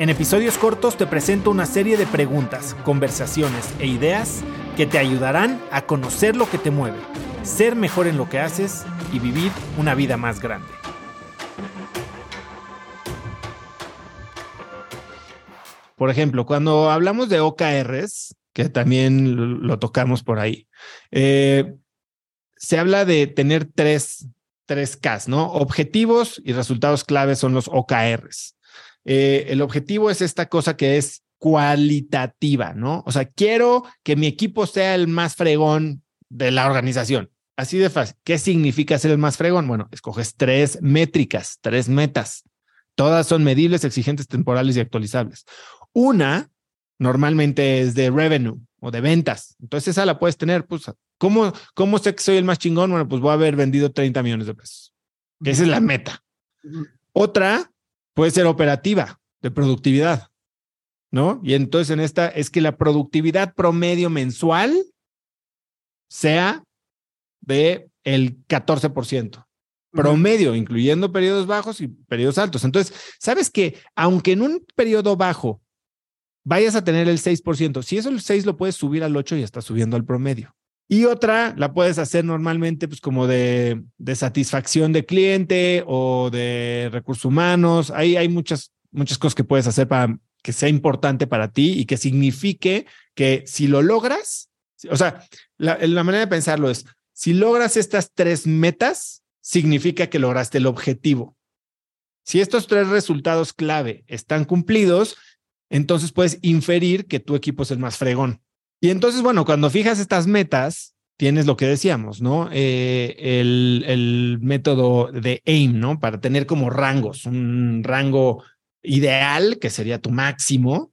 En episodios cortos te presento una serie de preguntas, conversaciones e ideas que te ayudarán a conocer lo que te mueve, ser mejor en lo que haces y vivir una vida más grande. Por ejemplo, cuando hablamos de OKRs, que también lo tocamos por ahí, eh, se habla de tener tres, tres Ks, ¿no? Objetivos y resultados claves son los OKRs. Eh, el objetivo es esta cosa que es cualitativa, ¿no? O sea, quiero que mi equipo sea el más fregón de la organización. Así de fácil. ¿Qué significa ser el más fregón? Bueno, escoges tres métricas, tres metas. Todas son medibles, exigentes, temporales y actualizables. Una normalmente es de revenue o de ventas. Entonces esa la puedes tener, pues, ¿cómo, cómo sé que soy el más chingón? Bueno, pues voy a haber vendido 30 millones de pesos. Esa es la meta. Otra puede ser operativa, de productividad, ¿no? Y entonces en esta es que la productividad promedio mensual sea de el 14%. Promedio, incluyendo periodos bajos y periodos altos. Entonces, sabes que aunque en un periodo bajo vayas a tener el 6%, si eso el 6 lo puedes subir al 8 y está subiendo al promedio. Y otra la puedes hacer normalmente pues como de, de satisfacción de cliente o de recursos humanos. Ahí hay muchas, muchas cosas que puedes hacer para que sea importante para ti y que signifique que si lo logras, o sea, la, la manera de pensarlo es, si logras estas tres metas, significa que lograste el objetivo. Si estos tres resultados clave están cumplidos, entonces puedes inferir que tu equipo es el más fregón. Y entonces, bueno, cuando fijas estas metas, tienes lo que decíamos, ¿no? Eh, el, el, método de AIM, ¿no? Para tener como rangos, un rango ideal, que sería tu máximo,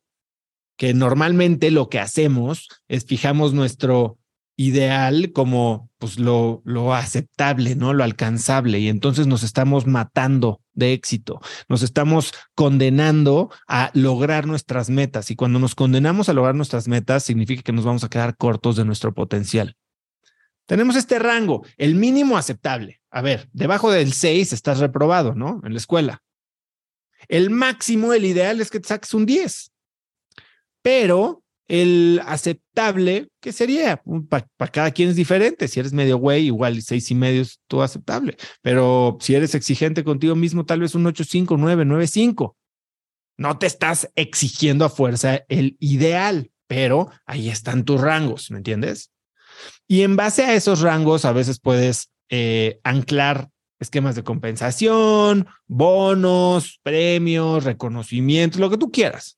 que normalmente lo que hacemos es fijamos nuestro ideal como pues lo, lo aceptable, ¿no? Lo alcanzable. Y entonces nos estamos matando de éxito. Nos estamos condenando a lograr nuestras metas. Y cuando nos condenamos a lograr nuestras metas, significa que nos vamos a quedar cortos de nuestro potencial. Tenemos este rango, el mínimo aceptable. A ver, debajo del 6 estás reprobado, ¿no? En la escuela. El máximo, el ideal es que te saques un 10. Pero el aceptable, ¿qué sería? Para cada quien es diferente. Si eres medio güey, igual seis y medio es todo aceptable. Pero si eres exigente contigo mismo, tal vez un 8.5, 9, 9.5. No te estás exigiendo a fuerza el ideal, pero ahí están tus rangos, ¿me entiendes? Y en base a esos rangos, a veces puedes eh, anclar esquemas de compensación, bonos, premios, reconocimientos, lo que tú quieras.